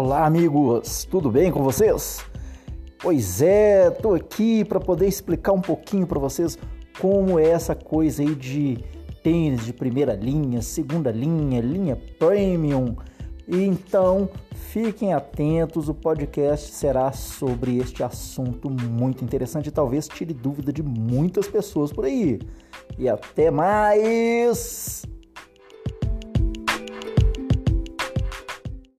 Olá, amigos, tudo bem com vocês? Pois é, tô aqui para poder explicar um pouquinho para vocês como é essa coisa aí de tênis de primeira linha, segunda linha, linha premium. Então, fiquem atentos, o podcast será sobre este assunto muito interessante e talvez tire dúvida de muitas pessoas por aí. E até mais!